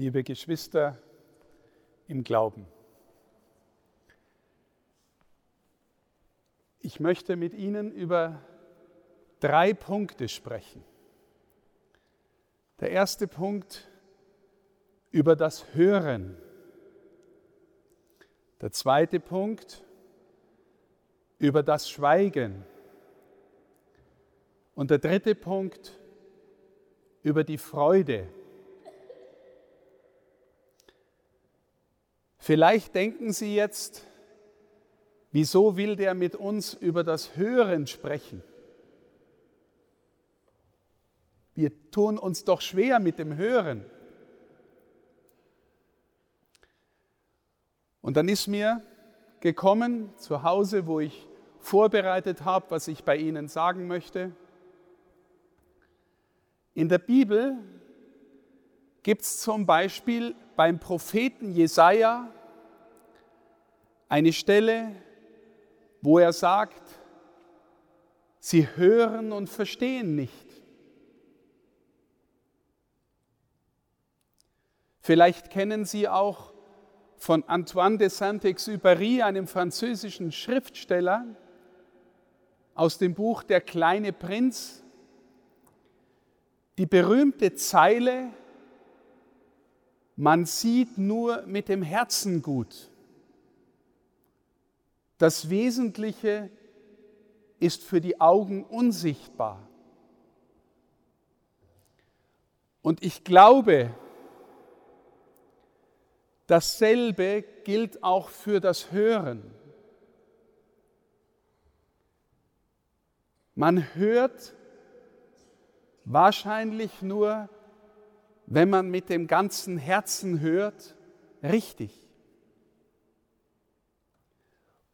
liebe Geschwister im Glauben. Ich möchte mit Ihnen über drei Punkte sprechen. Der erste Punkt über das Hören. Der zweite Punkt über das Schweigen. Und der dritte Punkt über die Freude. Vielleicht denken Sie jetzt, wieso will der mit uns über das Hören sprechen? Wir tun uns doch schwer mit dem Hören. Und dann ist mir gekommen zu Hause, wo ich vorbereitet habe, was ich bei Ihnen sagen möchte. In der Bibel gibt es zum Beispiel beim Propheten Jesaja eine Stelle, wo er sagt, sie hören und verstehen nicht. Vielleicht kennen Sie auch von Antoine de Saint-Exupéry, einem französischen Schriftsteller, aus dem Buch Der kleine Prinz, die berühmte Zeile, man sieht nur mit dem Herzen gut. Das Wesentliche ist für die Augen unsichtbar. Und ich glaube, dasselbe gilt auch für das Hören. Man hört wahrscheinlich nur, wenn man mit dem ganzen Herzen hört, richtig.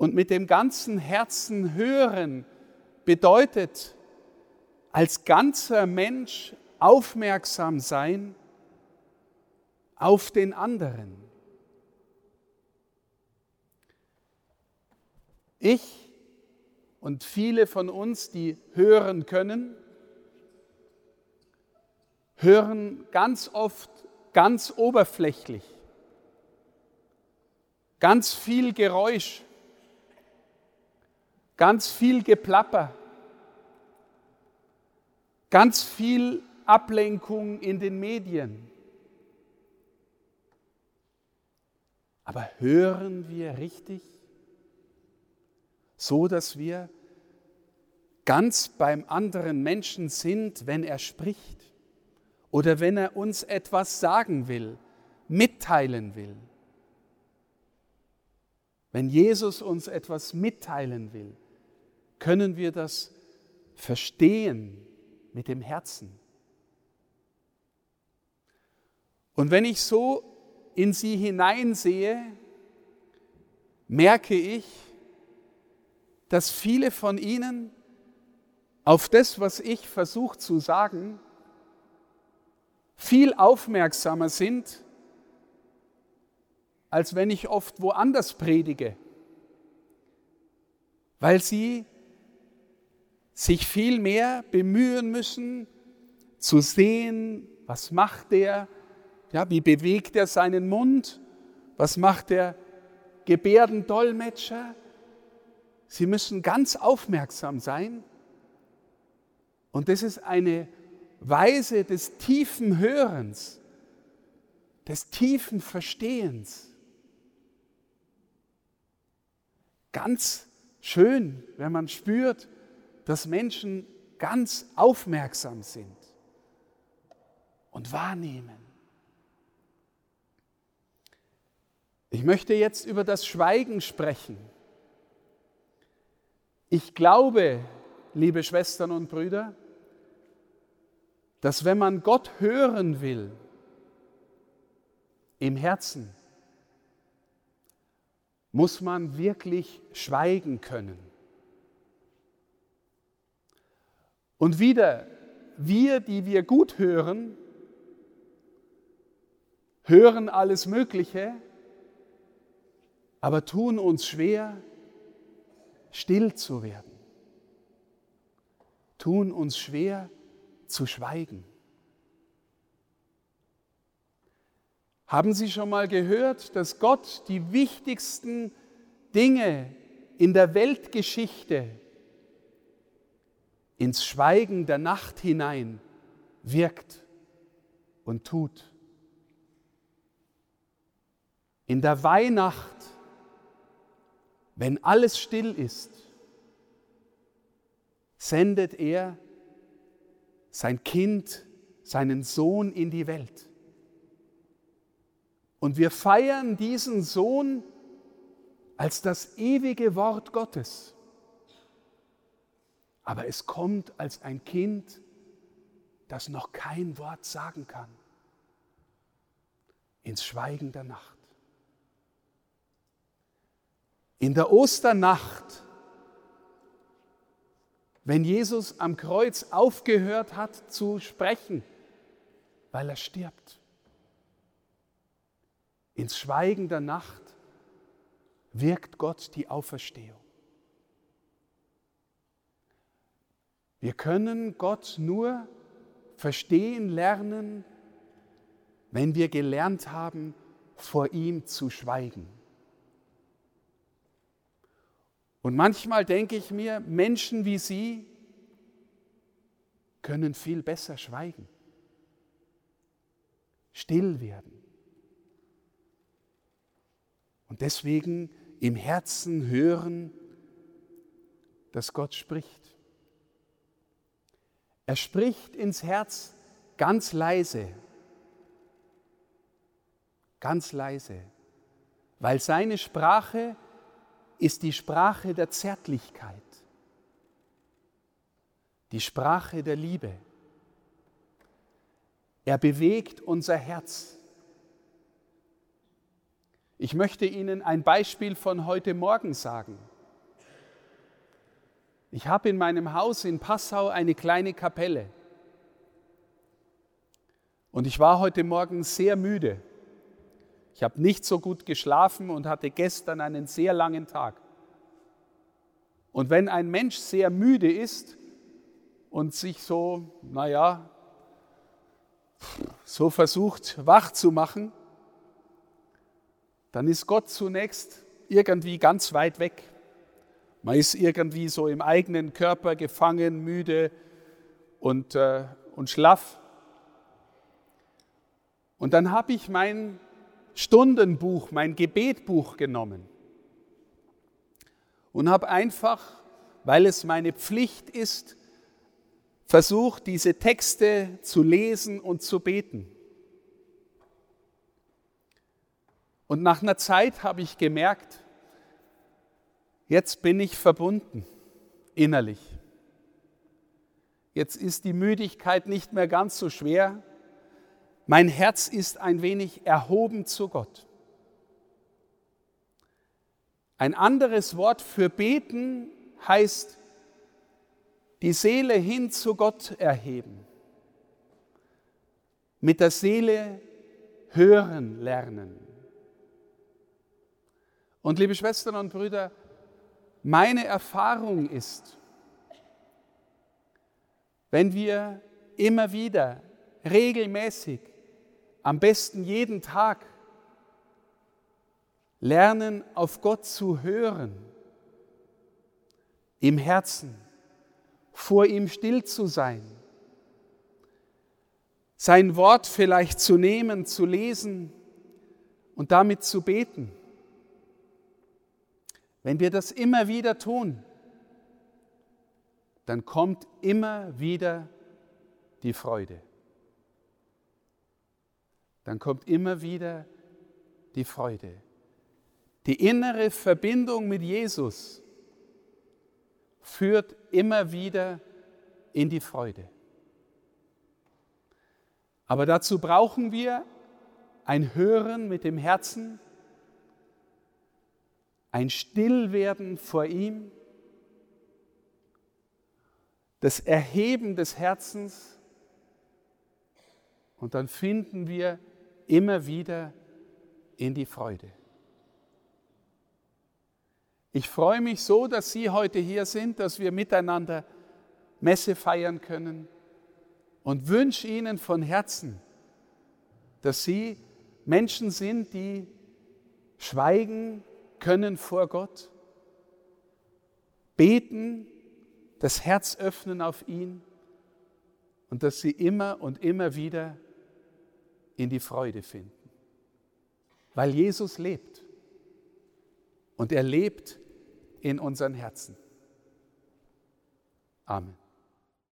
Und mit dem ganzen Herzen hören bedeutet als ganzer Mensch aufmerksam sein auf den anderen. Ich und viele von uns, die hören können, hören ganz oft ganz oberflächlich, ganz viel Geräusch, ganz viel Geplapper, ganz viel Ablenkung in den Medien. Aber hören wir richtig? So dass wir ganz beim anderen Menschen sind, wenn er spricht oder wenn er uns etwas sagen will, mitteilen will. Wenn Jesus uns etwas mitteilen will, können wir das verstehen mit dem Herzen. Und wenn ich so in sie hineinsehe, merke ich, dass viele von ihnen auf das, was ich versuche zu sagen, viel aufmerksamer sind, als wenn ich oft woanders predige, weil sie sich viel mehr bemühen müssen, zu sehen, was macht der, ja, wie bewegt er seinen Mund, was macht der Gebärdendolmetscher. Sie müssen ganz aufmerksam sein. Und das ist eine Weise des tiefen Hörens, des tiefen Verstehens. Ganz schön, wenn man spürt, dass Menschen ganz aufmerksam sind und wahrnehmen. Ich möchte jetzt über das Schweigen sprechen. Ich glaube, liebe Schwestern und Brüder, dass wenn man Gott hören will im Herzen, muss man wirklich schweigen können. Und wieder, wir, die wir gut hören, hören alles Mögliche, aber tun uns schwer, still zu werden, tun uns schwer zu schweigen. Haben Sie schon mal gehört, dass Gott die wichtigsten Dinge in der Weltgeschichte ins Schweigen der Nacht hinein wirkt und tut? In der Weihnacht, wenn alles still ist, sendet er sein Kind, seinen Sohn in die Welt. Und wir feiern diesen Sohn als das ewige Wort Gottes. Aber es kommt als ein Kind, das noch kein Wort sagen kann, ins Schweigen der Nacht. In der Osternacht, wenn Jesus am Kreuz aufgehört hat zu sprechen, weil er stirbt, ins Schweigen der Nacht wirkt Gott die Auferstehung. Wir können Gott nur verstehen lernen, wenn wir gelernt haben, vor ihm zu schweigen. Und manchmal denke ich mir, Menschen wie Sie können viel besser schweigen, still werden. Und deswegen im Herzen hören, dass Gott spricht. Er spricht ins Herz ganz leise, ganz leise, weil seine Sprache ist die Sprache der Zärtlichkeit, die Sprache der Liebe. Er bewegt unser Herz. Ich möchte Ihnen ein Beispiel von heute Morgen sagen. Ich habe in meinem Haus in Passau eine kleine Kapelle. Und ich war heute Morgen sehr müde. Ich habe nicht so gut geschlafen und hatte gestern einen sehr langen Tag. Und wenn ein Mensch sehr müde ist und sich so, naja, so versucht wach zu machen, dann ist Gott zunächst irgendwie ganz weit weg. Man ist irgendwie so im eigenen Körper gefangen, müde und, äh, und schlaff. Und dann habe ich mein Stundenbuch, mein Gebetbuch genommen und habe einfach, weil es meine Pflicht ist, versucht, diese Texte zu lesen und zu beten. Und nach einer Zeit habe ich gemerkt, jetzt bin ich verbunden innerlich. Jetzt ist die Müdigkeit nicht mehr ganz so schwer. Mein Herz ist ein wenig erhoben zu Gott. Ein anderes Wort für beten heißt die Seele hin zu Gott erheben. Mit der Seele hören lernen. Und liebe Schwestern und Brüder, meine Erfahrung ist, wenn wir immer wieder regelmäßig, am besten jeden Tag, lernen, auf Gott zu hören, im Herzen, vor ihm still zu sein, sein Wort vielleicht zu nehmen, zu lesen und damit zu beten wenn wir das immer wieder tun, dann kommt immer wieder die Freude. Dann kommt immer wieder die Freude. Die innere Verbindung mit Jesus führt immer wieder in die Freude. Aber dazu brauchen wir ein Hören mit dem Herzen, ein Stillwerden vor ihm, das Erheben des Herzens und dann finden wir immer wieder in die Freude. Ich freue mich so, dass Sie heute hier sind, dass wir miteinander Messe feiern können und wünsche Ihnen von Herzen, dass Sie Menschen sind, die schweigen können vor Gott, beten, das Herz öffnen auf ihn und dass sie immer und immer wieder in die Freude finden. Weil Jesus lebt und er lebt in unseren Herzen. Amen.